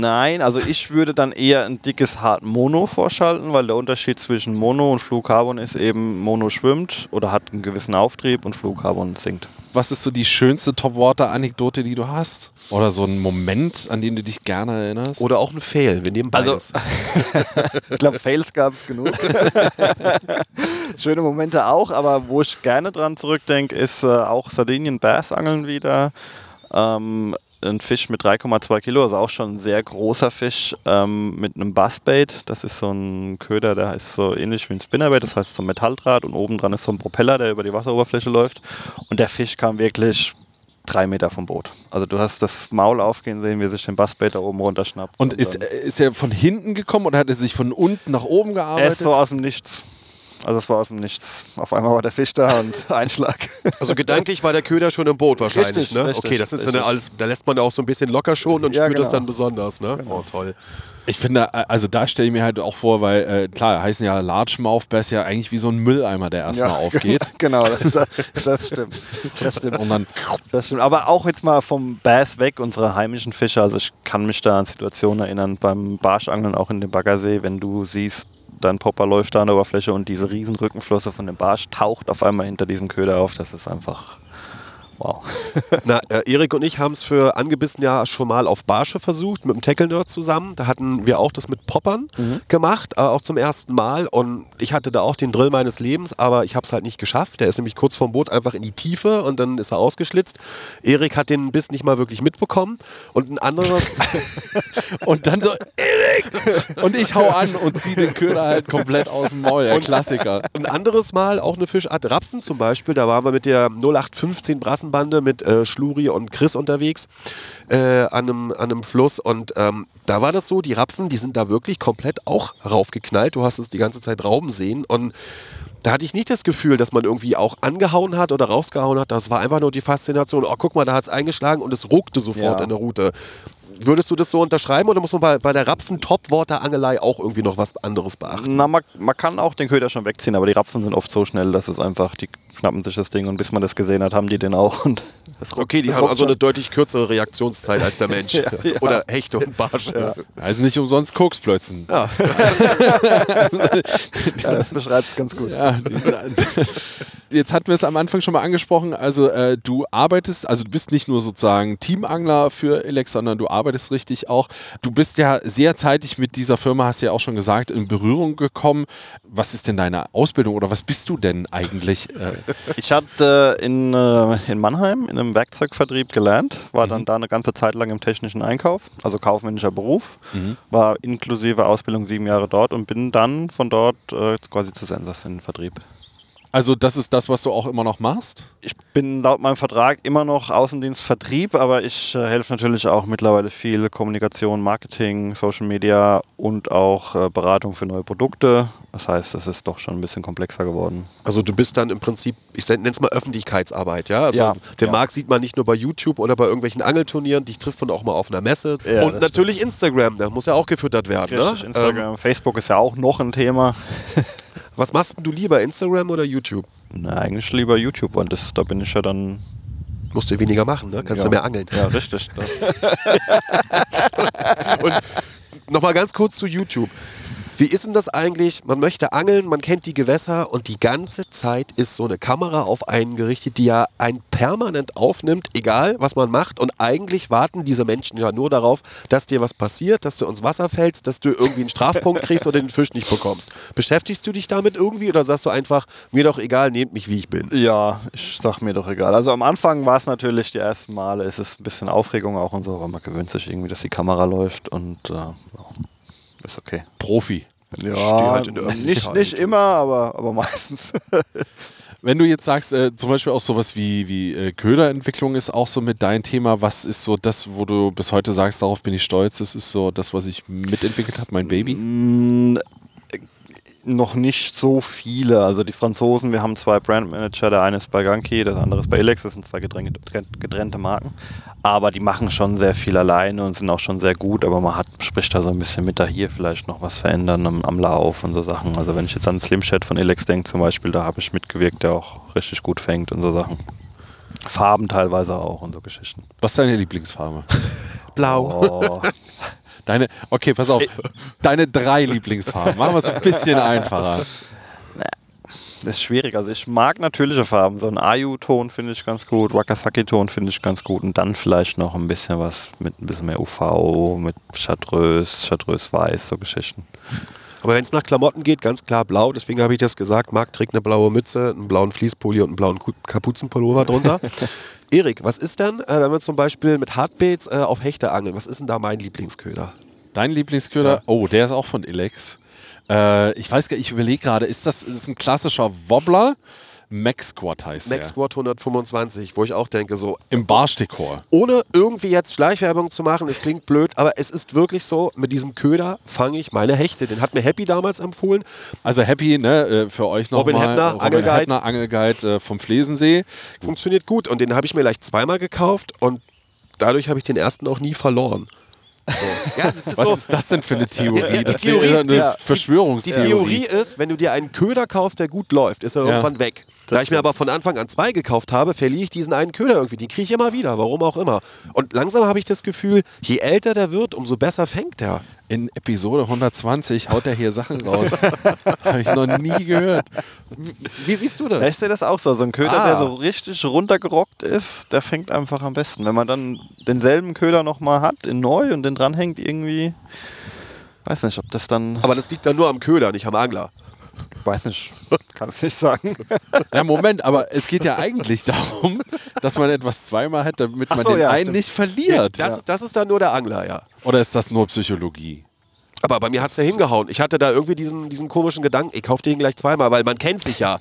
Nein, also ich würde dann eher ein dickes Hart Mono vorschalten, weil der Unterschied zwischen Mono und Fluorocarbon ist eben, Mono schwimmt oder hat einen gewissen Auftrieb und Fluorocarbon sinkt. Was ist so die schönste Topwater-Anekdote, die du hast? Oder so ein Moment, an den du dich gerne erinnerst? Oder auch ein Fail. Wir nehmen Also- beides. Ich glaube, Fails gab es genug. Schöne Momente auch, aber wo ich gerne dran zurückdenke, ist äh, auch Sardinien-Bass-Angeln wieder. Ähm, ein Fisch mit 3,2 Kilo, also auch schon ein sehr großer Fisch ähm, mit einem Bassbait. Das ist so ein Köder, der ist so ähnlich wie ein Spinnerbait, das heißt so ein Metalldraht und oben dran ist so ein Propeller, der über die Wasseroberfläche läuft. Und der Fisch kam wirklich drei Meter vom Boot. Also du hast das Maul aufgehen sehen, wie er sich den Bassbait da oben runterschnappt. und ist, dann- äh, ist er von hinten gekommen oder hat er sich von unten nach oben er gearbeitet? ist so aus dem Nichts. Also es war aus dem Nichts. Auf einmal war der Fisch da und Einschlag. Also gedanklich war der Köder schon im Boot wahrscheinlich, Richtig, ne? richtig, okay, das ist richtig. alles, da lässt man auch so ein bisschen locker schon und Ja, spürt das genau. dann besonders, ne? Oh, toll. Ich finde, äh, also da stelle ich mir halt auch vor, weil äh, klar, heißen ja Largemouth Bass ja eigentlich wie so ein Mülleimer, der erstmal aufgeht. genau, das, das, das stimmt. Das stimmt. Und dann Das stimmt. Aber auch jetzt mal vom Bass weg, unsere heimischen Fische. Also ich kann mich da an Situationen erinnern, beim Barschangeln auch in dem Baggersee, wenn du siehst, dein Popper läuft da an der Oberfläche und diese riesen Rückenflosse von dem Barsch taucht auf einmal hinter diesem Köder auf. Das ist einfach wow. Na, äh, Erik und ich haben es für angebissen ja schon mal auf Barsche versucht, mit dem Tackle Nerd zusammen. Da hatten wir auch das mit Poppern gemacht, äh, auch zum ersten Mal. Und ich hatte da auch den Drill meines Lebens, aber ich habe es halt nicht geschafft. Der ist nämlich kurz vorm Boot einfach in die Tiefe und dann ist er ausgeschlitzt. Erik hat den Biss nicht mal wirklich mitbekommen. Und ein anderes, Und dann so, Erik! Und ich hau an und zieh den Köder halt komplett aus dem Maul. Der Klassiker. ein anderes Mal auch eine Fischart Rapfen zum Beispiel. Da waren wir mit der 0815 Brassenbande mit äh, Schluri und Chris unterwegs äh, an, einem, an einem Fluss. Und ähm, da war das so, die Rapfen, die sind da wirklich komplett auch raufgeknallt. Du hast es die ganze Zeit rauben sehen. Und da hatte ich nicht das Gefühl, dass man irgendwie auch angehauen hat oder rausgehauen hat. Das war einfach nur die Faszination. Oh, guck mal, da hat es eingeschlagen und es ruckte sofort Ja. in der Route. Würdest du das so unterschreiben oder muss man bei, bei der Rapfen-Topwater-Angelei auch irgendwie noch was anderes beachten? Na, man, man kann auch den Köder schon wegziehen, aber die Rapfen sind oft so schnell, dass es einfach, die schnappen sich das Ding und bis man das gesehen hat, haben die den auch. Und Okay, die das haben also eine deutlich kürzere Reaktionszeit als der Mensch. Oder Hechte und Barsche. Also nicht umsonst Koksplötzen. ja, das beschreibt es ganz gut. Ja, jetzt hatten wir es am Anfang schon mal angesprochen. Also äh, du arbeitest, also du bist nicht nur sozusagen Teamangler für Elex, sondern du arbeitest richtig auch. Du bist ja sehr zeitig mit dieser Firma, hast du ja auch schon gesagt, in Berührung gekommen. Was ist denn deine Ausbildung oder was bist du denn eigentlich? Äh, Ich hatte in, äh, in Mannheim in einem Werkzeugvertrieb gelernt, war dann da eine ganze Zeit lang im technischen Einkauf, also kaufmännischer Beruf, war inklusive Ausbildung sieben Jahre dort und bin dann von dort äh, quasi zu Sensors in den Vertrieb. Also das ist das, was du auch immer noch machst? Ich bin laut meinem Vertrag immer noch Außendienstvertrieb, aber ich äh, helfe natürlich auch mittlerweile viel Kommunikation, Marketing, Social Media und auch äh, Beratung für neue Produkte. Das heißt, es ist doch schon ein bisschen komplexer geworden. Also du bist dann im Prinzip, ich nenne es mal Öffentlichkeitsarbeit, ja? Also Ja, den ja. Markt sieht man nicht nur bei YouTube oder bei irgendwelchen Angelturnieren, dich trifft man auch mal auf einer Messe. Ja, und das natürlich Instagram, der muss ja auch gefüttert werden. Richtig, ne? Instagram, Ähm, Facebook ist ja auch noch ein Thema. was machst denn du lieber, Instagram oder YouTube? Na, eigentlich lieber YouTube, weil das, da bin ich ja dann. Musst du weniger machen, ne? Kannst ja, du mehr angeln. Ja, richtig. Das, Nochmal ganz kurz zu YouTube. Wie ist denn das eigentlich? Man möchte angeln, man kennt die Gewässer und die ganze Zeit ist so eine Kamera auf einen gerichtet, die ja einen permanent aufnimmt, egal was man macht. Und eigentlich warten diese Menschen ja nur darauf, dass dir was passiert, dass du ins Wasser fällst, dass du irgendwie einen Strafpunkt kriegst oder den Fisch nicht bekommst. Beschäftigst du dich damit irgendwie oder sagst du einfach, mir doch egal, nehmt mich wie ich bin? ja, ich sag mir doch egal. Also am Anfang war es natürlich die ersten Male, es ist ein bisschen Aufregung auch und so, aber man gewöhnt sich irgendwie, dass die Kamera läuft und äh, ja, ist okay. Profi. Ja, halt nicht, nicht immer, aber, aber meistens. Wenn du jetzt sagst, äh, zum Beispiel auch sowas wie, wie äh, Köderentwicklung ist auch so mit dein Thema, was ist so das, wo du bis heute sagst, darauf bin ich stolz, das ist so das, was ich mitentwickelt habe, mein Baby? Noch nicht so viele. Also die Franzosen, wir haben zwei Brandmanager, der eine ist bei Ganki, der andere ist bei Elex, das sind zwei getrennte, getrennte Marken. Aber die machen schon sehr viel alleine und sind auch schon sehr gut, aber man hat, spricht da so ein bisschen mit, da hier vielleicht noch was verändern am, am Lauf und so Sachen. Also wenn ich jetzt an Slim Chat von Elex denke zum Beispiel, da habe ich mitgewirkt, der auch richtig gut fängt und so Sachen. Farben teilweise auch und so Geschichten. Was ist deine Lieblingsfarbe? Blau. Oh, Deine, okay, pass auf. Deine drei Lieblingsfarben. Machen wir es ein bisschen einfacher. Das ist schwierig. Also ich mag natürliche Farben. So ein Ayu-Ton finde ich ganz gut, Wakasaki-Ton finde ich ganz gut und dann vielleicht noch ein bisschen was mit ein bisschen mehr UV, mit Chartreuse, Chartreuse Weiß, so Geschichten. Aber wenn es nach Klamotten geht, ganz klar blau. Deswegen habe ich das gesagt. Marc trägt eine blaue Mütze, einen blauen Fließpulli und einen blauen Kapuzenpullover drunter. Erik, was ist denn, äh, wenn wir zum Beispiel mit Hardbaits äh, auf Hechte angeln? Was ist denn da mein Lieblingsköder? Dein Lieblingsköder? Oh, der ist auch von Elex. Äh, ich weiß gar nicht, ich überlege gerade, ist das ist ein klassischer Wobbler? Max Squad heißt Max. Squad 125, wo ich auch denke, so, Im Barstickor. ohne irgendwie jetzt Schleichwerbung zu machen, es klingt blöd, aber es ist wirklich so, mit diesem Köder fange ich meine Hechte. Den hat mir Happy damals empfohlen. Also Happy, ne, äh, für euch noch Robin mal, Heppner, Robin Angelguide. Heppner, Angelguide äh, vom Flesensee. Funktioniert gut und den habe ich mir gleich zweimal gekauft und dadurch habe ich den ersten auch nie verloren. So. Ja, das ist Was so. ist das denn für eine Theorie? Ja, die das Theorie- wäre eine ja, die- Die Verschwörungstheorie. Theorie ist, wenn du dir einen Köder kaufst, der gut läuft, ist er Ja. irgendwann weg. Da ich mir aber von Anfang an zwei gekauft habe, verliere ich diesen einen Köder irgendwie. Die kriege ich immer wieder, warum auch immer. Und langsam habe ich das Gefühl, je älter der wird, umso besser fängt er. In Episode 120 haut er hier Sachen raus. Habe ich noch nie gehört. Wie siehst du das? Ich sehe das auch so. So ein Köder, Ah. der so richtig runtergerockt ist, der fängt einfach am besten. Wenn man dann denselben Köder nochmal hat, in neu und den dranhängt irgendwie, weiß nicht, ob das dann, Aber das liegt dann nur am Köder, nicht am Angler. Weiß nicht, kann es nicht sagen. Ja, Moment, aber es geht ja eigentlich darum, dass man etwas zweimal hat, damit Ach man so, den ja, einen stimmt. nicht verliert. Das, das ist dann nur der Angler, ja. Oder ist das nur Psychologie? Aber bei mir hat es ja hingehauen. Ich hatte da irgendwie diesen, diesen komischen Gedanken, ich kaufe den gleich zweimal, weil man kennt sich ja.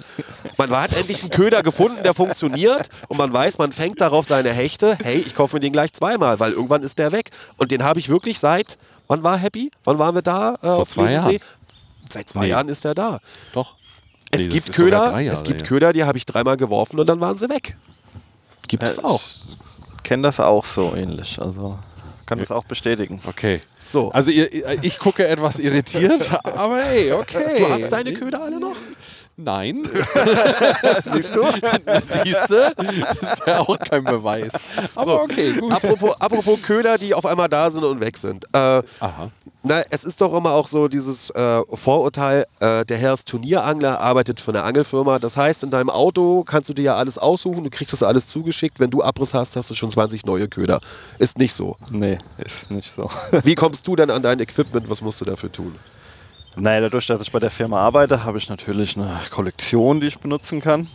Man hat endlich einen Köder gefunden, der funktioniert und man weiß, man fängt darauf seine Hechte. Hey, ich kaufe mir den gleich zweimal, weil irgendwann ist der weg. Und den habe ich wirklich seit, wann war Happy? Wann waren wir da? Äh, auf zwei? Jahren. Seit zwei Nee. Jahren ist der da. Doch. Es Nee, gibt Köder, Jahre es gibt her. Köder, die habe ich dreimal geworfen und dann waren sie weg. Gibt es auch. Ich kenne das auch so ähnlich. Also kann das auch bestätigen. Okay. So. Also ihr, ich gucke etwas irritiert, aber ey, okay. Du hast deine Köder alle noch? Nein. Siehst du? Siehst du? Das ist ja auch kein Beweis. Aber So, okay, gut. Apropos, apropos Köder, die auf einmal da sind und weg sind. Äh, Aha. Na, es ist doch immer auch so dieses äh, Vorurteil, äh, der Herr ist Turnierangler, arbeitet für eine Angelfirma. Das heißt, in deinem Auto kannst du dir ja alles aussuchen, du kriegst das alles zugeschickt. Wenn du Abriss hast, hast du schon 20 neue Köder. Ist nicht so. Nee, ist nicht so. Wie kommst du denn an dein Equipment? Was musst du dafür tun? Naja, dadurch, dass ich bei der Firma arbeite, habe ich natürlich eine Kollektion, die ich benutzen kann.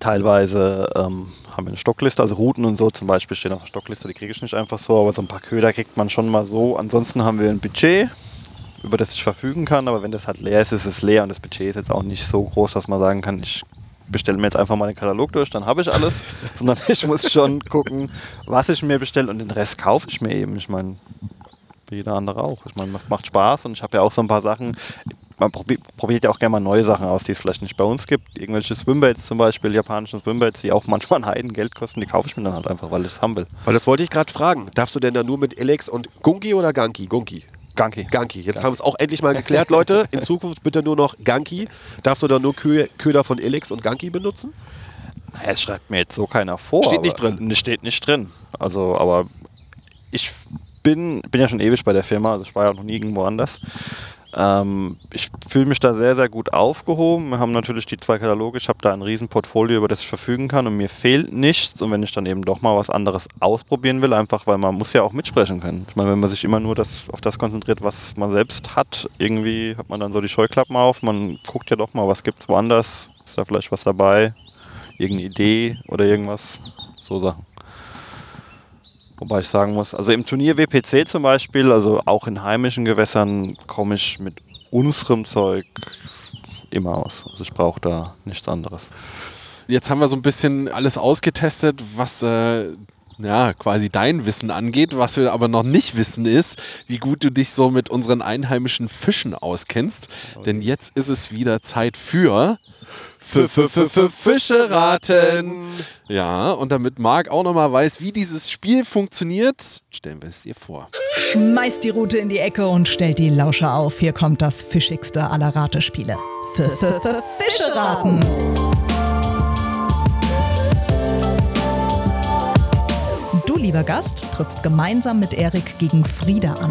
Teilweise ähm, haben wir eine Stockliste, also Routen und so zum Beispiel stehen auf der Stockliste, die kriege ich nicht einfach so, aber so ein paar Köder kriegt man schon mal so. Ansonsten haben wir ein Budget, über das ich verfügen kann, aber wenn das halt leer ist, ist es leer und das Budget ist jetzt auch nicht so groß, dass man sagen kann, ich bestelle mir jetzt einfach mal den Katalog durch, dann habe ich alles, sondern ich muss schon gucken, was ich mir bestelle und den Rest kaufe ich mir eben. Ich meine, wie jeder andere auch. Ich meine, das macht Spaß und ich habe ja auch so ein paar Sachen. Man probi probiert ja auch gerne mal neue Sachen aus, die es vielleicht nicht bei uns gibt. Irgendwelche Swimbaits zum Beispiel, japanische Swimbaits, die auch manchmal ein Heidengeld kosten, die kaufe ich mir dann halt einfach, weil ich es haben will. Weil das wollte ich gerade fragen. Darfst du denn da nur mit Elex und Gunki oder Ganki? Gunki. Ganki. Ganki. Jetzt haben wir es auch endlich mal geklärt, Leute. In Zukunft bitte nur noch Ganki. Darfst du da nur Kö Köder von Elex und Ganki benutzen? Naja, es schreibt mir jetzt so keiner vor. Steht nicht drin. Ne, Steht nicht drin. Also, aber ich bin, bin ja schon ewig bei der Firma, also ich war ja noch nie irgendwo anders. Ähm, ich fühle mich da sehr, sehr gut aufgehoben. Wir haben natürlich die zwei Kataloge. Ich habe da ein riesen Portfolio, über das ich verfügen kann und mir fehlt nichts. Und wenn ich dann eben doch mal was anderes ausprobieren will, einfach weil man muss ja auch mitsprechen können. Ich meine, wenn man sich immer nur das, auf das konzentriert, was man selbst hat, irgendwie hat man dann so die Scheuklappen auf. Man guckt ja doch mal, was gibt es woanders. Ist da vielleicht was dabei? Irgendeine Idee oder irgendwas? So Sachen. Wobei ich sagen muss, also im Turnier WPC zum Beispiel, also auch in heimischen Gewässern, komme ich mit unserem Zeug immer aus. Also ich brauche da nichts anderes. Jetzt haben wir so ein bisschen alles ausgetestet, was äh, ja, quasi dein Wissen angeht. Was wir aber noch nicht wissen ist, wie gut du dich so mit unseren einheimischen Fischen auskennst. Denn jetzt ist es wieder Zeit für Fische raten. Ja, und damit Marc auch nochmal weiß, wie dieses Spiel funktioniert, stellen wir es dir vor. Schmeißt die Rute in die Ecke und stellt die Lauscher auf. Hier kommt das fischigste aller Ratespiele. Fische raten. Du, lieber Gast, trittst gemeinsam mit Erik gegen Frieda an.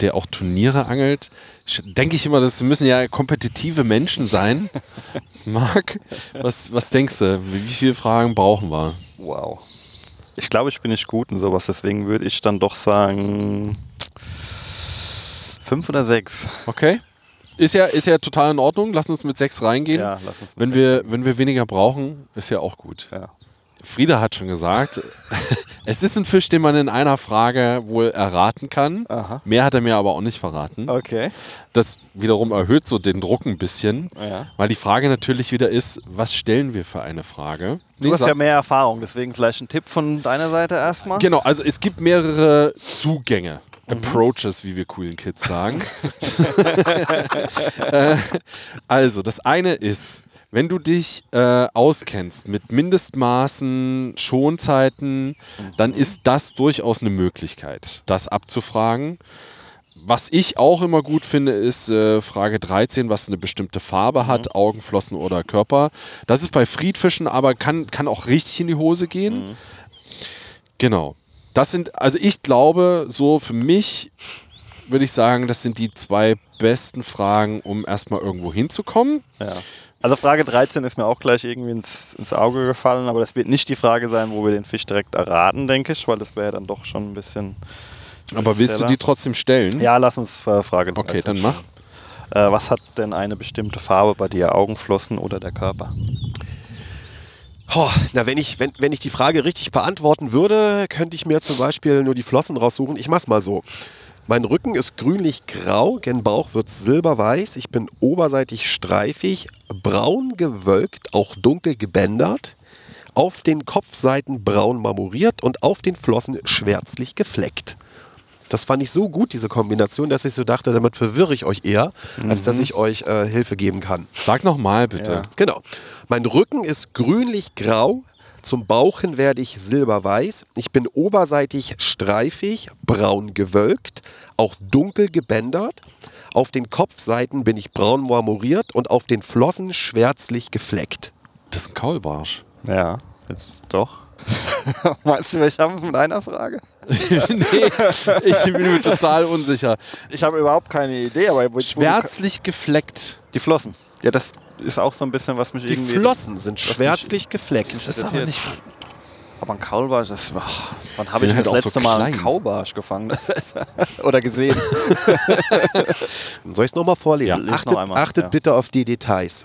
der auch Turniere angelt, denke ich immer, das müssen ja kompetitive Menschen sein. Marc, was, was denkst du? Wie viele Fragen brauchen wir? Wow. Ich glaube, ich bin nicht gut in sowas, deswegen würde ich dann doch sagen fünf oder sechs. Okay. Ist ja, ist ja total in Ordnung. Lass uns mit sechs reingehen. Ja, lass uns wenn, wir, wenn wir weniger brauchen, ist ja auch gut. Ja. Frieda hat schon gesagt, es ist ein Fisch, den man in einer Frage wohl erraten kann. Aha. Mehr hat er mir aber auch nicht verraten. Okay. Das wiederum erhöht so den Druck ein bisschen, Ja. weil die Frage natürlich wieder ist, was stellen wir für eine Frage? Du hast ja mehr Erfahrung, deswegen vielleicht ein Tipp von deiner Seite erstmal. Genau, also es gibt mehrere Zugänge. Approaches, wie wir coolen Kids sagen. äh, also, das eine ist, wenn du dich äh, auskennst mit Mindestmaßen, Schonzeiten, dann ist das durchaus eine Möglichkeit, das abzufragen. Was ich auch immer gut finde, ist äh, Frage 13, was eine bestimmte Farbe hat, Augen, Flossen oder Körper. Das ist bei Friedfischen aber kann, kann auch richtig in die Hose gehen. Genau. Das sind, also ich glaube, so für mich würde ich sagen, das sind die zwei besten Fragen, um erstmal irgendwo hinzukommen. Ja. Also Frage 13 ist mir auch gleich irgendwie ins, ins Auge gefallen, aber das wird nicht die Frage sein, wo wir den Fisch direkt erraten, denke ich, weil das wäre dann doch schon ein bisschen. Aber willst du die trotzdem stellen? Ja, lass uns äh, Frage 13 Okay, dann mach. Äh, was hat denn eine bestimmte Farbe bei dir? Augenflossen oder der Körper? Oh, na, wenn ich, wenn, wenn ich die Frage richtig beantworten würde, könnte ich mir zum Beispiel nur die Flossen raussuchen. Ich mach's mal so. Mein Rücken ist grünlich-grau, gen Bauch wird silberweiß. Ich bin oberseitig streifig, braun gewölkt, auch dunkel gebändert. Auf den Kopfseiten braun marmoriert und auf den Flossen schwärzlich gefleckt. Das fand ich so gut, diese Kombination, dass ich so dachte, damit verwirre ich euch eher, als dass ich euch äh, Hilfe geben kann. Sag nochmal bitte. Ja. Genau. Mein Rücken ist grünlich-grau. Zum Bauch hin werde ich silberweiß. Ich bin oberseitig streifig, braun gewölkt, auch dunkel gebändert. Auf den Kopfseiten bin ich braun marmoriert und auf den Flossen schwärzlich gefleckt. Das ist ein Kaulbarsch. Ja, jetzt doch. Meinst du, wir schaffen es mit einer Frage? nee, ich bin mir total unsicher. Ich habe überhaupt keine Idee, aber Schwärzlich gefleckt. Die Flossen. Ja, das ist auch so ein bisschen, was mich Die irgendwie. Flossen sind schwärzlich gefleckt. Das ist aber nicht. Aber ein Kaulbarsch, das war. Wann habe ich halt das auch so letzte Mal einen klein. Kaubarsch gefangen? Oder gesehen? Soll ich es nochmal vorlesen? Ja, achtet noch einmal, achtet ja. bitte auf die Details.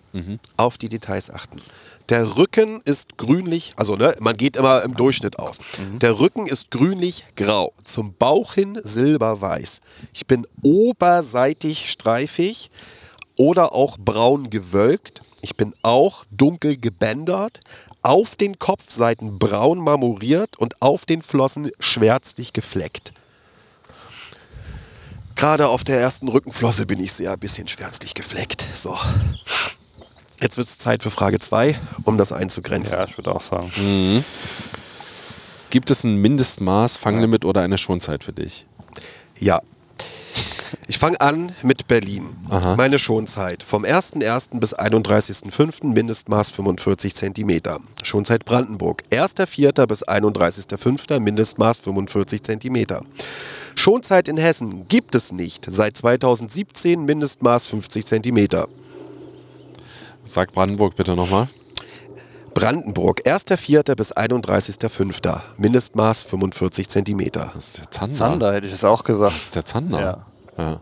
Auf die Details achten. Der Rücken ist grünlich, also ne, man geht immer im Durchschnitt aus. Der Rücken ist grünlich-grau, zum Bauch hin silberweiß. Ich bin oberseitig streifig oder auch braun gewölkt. Ich bin auch dunkel gebändert, auf den Kopfseiten braun marmoriert und auf den Flossen schwärzlich gefleckt. Gerade auf der ersten Rückenflosse bin ich sehr ein bisschen schwärzlich gefleckt. So. Jetzt wird es Zeit für Frage 2, um das einzugrenzen. ja, ich würde auch sagen. Gibt es ein Mindestmaß, Fanglimit oder eine Schonzeit für dich? Ja. Ich fange an mit Berlin. Aha. Meine Schonzeit. Vom 1.1. bis 31.05. Mindestmaß 45 cm. Schonzeit Brandenburg. 1.4. bis 31.05. Mindestmaß 45 cm. Schonzeit in Hessen gibt es nicht. Seit 2017 Mindestmaß 50 cm. Sag Brandenburg bitte nochmal. Brandenburg. 1.4. bis 31.05. Mindestmaß 45 cm. Das ist der Zander. Zander hätte ich es auch gesagt. Das ist der Zander. Ja. Ja.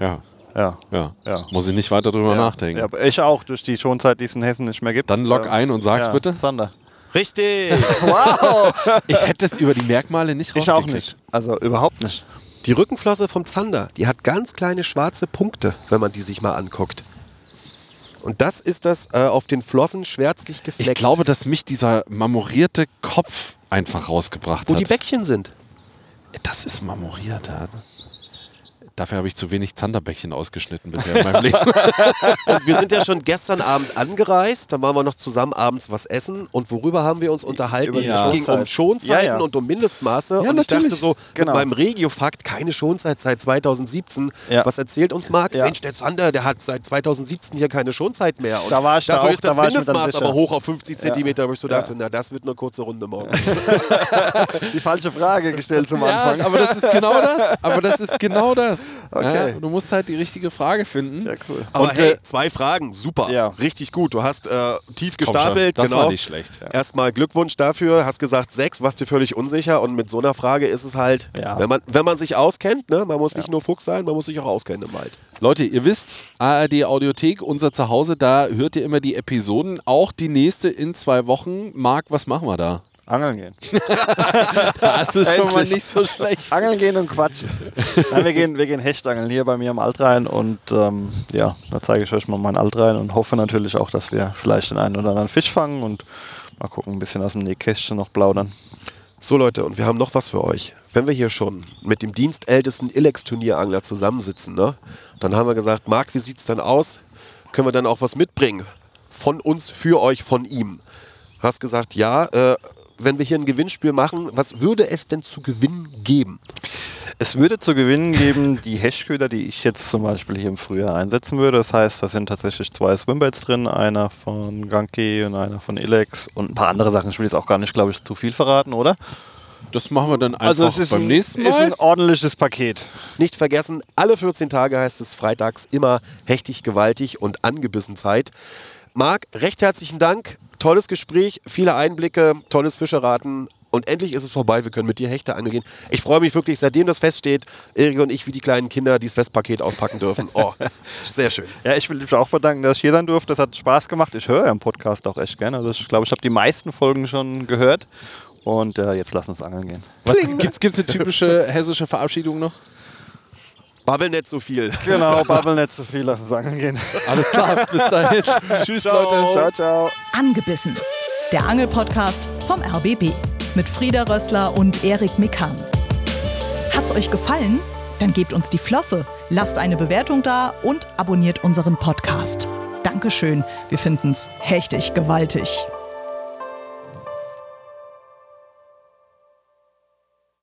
Ja. Ja. ja. Ja. Muss ich nicht weiter drüber Ja. nachdenken. Ja, aber ich auch, durch die Schonzeit, die es in Hessen nicht mehr gibt. Dann log Ähm, ein und sag's ja, bitte. Zander. Richtig! Ich hätte es über die Merkmale nicht Ich auch rausgekriegt. nicht. Also überhaupt nicht. Die Rückenflosse vom Zander, die hat ganz kleine schwarze Punkte, wenn man die sich mal anguckt. Und das ist das äh, auf den Flossen schwärzlich gefleckt. Ich glaube, dass mich dieser marmorierte Kopf einfach rausgebracht wo hat. die Bäckchen sind. das ist marmoriert. Ja. Dafür habe ich zu wenig Zanderbäckchen ausgeschnitten bisher in meinem Leben. Und wir sind ja schon gestern Abend angereist, dann waren wir noch zusammen abends was essen. Und worüber haben wir uns unterhalten? Die es ging um Schonzeit. Schonzeiten Ja, ja. und um Mindestmaße. Ja, und ich dachte so, Genau. meinem Regiofakt, keine Schonzeit seit 2017. Ja. Was erzählt uns Marc? Ja. Mensch, der Zander, der hat seit 2017 hier keine Schonzeit mehr. Und Da war ich da dafür auch- ist das da Mindestmaß aber hoch auf 50 Zentimeter, wo ich so dachte, na, das wird eine kurze Runde morgen. Die falsche Frage gestellt zum ja, Anfang. aber das ist genau das. Aber das ist genau das. Okay. Ja, du musst halt die richtige Frage finden. Ja, cool. Aber Und, hey, äh, zwei Fragen, super. Ja. Richtig gut. Du hast äh, tief schon, gestapelt. das genau. war nicht schlecht. Erstmal Glückwunsch dafür. Hast gesagt sechs, warst dir völlig unsicher. Und mit so einer Frage ist es halt, Ja. wenn, man, wenn man sich auskennt, ne? man muss nicht nur Fuchs sein, man muss sich auch auskennen im Wald. Leute, ihr wisst, ARD Audiothek, unser Zuhause, da hört ihr immer die Episoden. Auch die nächste in zwei Wochen. Marc, was machen wir da? Angeln gehen. Das ist schon mal nicht so schlecht. Angeln gehen und quatschen. Nein, wir gehen, wir gehen Hechtangeln hier bei mir am Altrhein und ähm, ja, da zeige ich euch mal meinen Altrhein und hoffe natürlich auch, dass wir vielleicht den einen oder anderen Fisch fangen und mal gucken, ein bisschen aus dem Nähkästchen noch plaudern. So Leute, und wir haben noch was für euch. Wenn wir hier schon mit dem dienstältesten Ilex-Turnierangler zusammensitzen, ne, dann haben wir gesagt, Marc, wie sieht's dann aus? Können wir dann auch was mitbringen? Von uns, für euch, von ihm. Du hast gesagt, ja, äh, wenn wir hier ein Gewinnspiel machen, was würde es denn zu gewinnen geben? Es würde zu gewinnen geben die Hechköder, die ich jetzt zum Beispiel hier im Frühjahr einsetzen würde. Das heißt, da sind tatsächlich zwei Swimbaits drin, einer von Ganke und einer von Ilex und ein paar andere Sachen. Ich will jetzt auch gar nicht, glaube ich, zu viel verraten, oder? Das machen wir dann einfach beim ein, nächsten ist ein Mal. ordentliches Paket. Nicht vergessen, alle 14 Tage heißt es freitags immer hechtig, gewaltig und angebissen Zeit. Marc, recht herzlichen Dank. Tolles Gespräch, viele Einblicke, tolles Fischerraten. und endlich ist es vorbei. Wir können mit dir Hechte angeln gehen. Ich freue mich wirklich, seitdem das feststeht, Erik und ich wie die kleinen Kinder dieses Festpaket auspacken dürfen. Oh, sehr schön. Ja, ich will mich auch bedanken, dass ich hier sein durfte. Das hat Spaß gemacht. Ich höre ja im Podcast auch echt gerne. Also ich glaube, ich habe die meisten Folgen schon gehört. Und äh, jetzt lass uns angeln gehen. Was, gibt's, gibt's eine typische hessische Verabschiedung noch? Babbel nicht so viel. Genau, babbel nicht zu viel, lass uns angeln gehen. Alles klar, bis dahin. Tschüss, Leute. Ciao, ciao. Angebissen. Der Angelpodcast vom RBB. Mit Frieda Rössler und Erik Mikan. Hat's euch gefallen? Dann gebt uns die Flosse, lasst eine Bewertung da und abonniert unseren Podcast. Dankeschön, wir finden's hechtig gewaltig.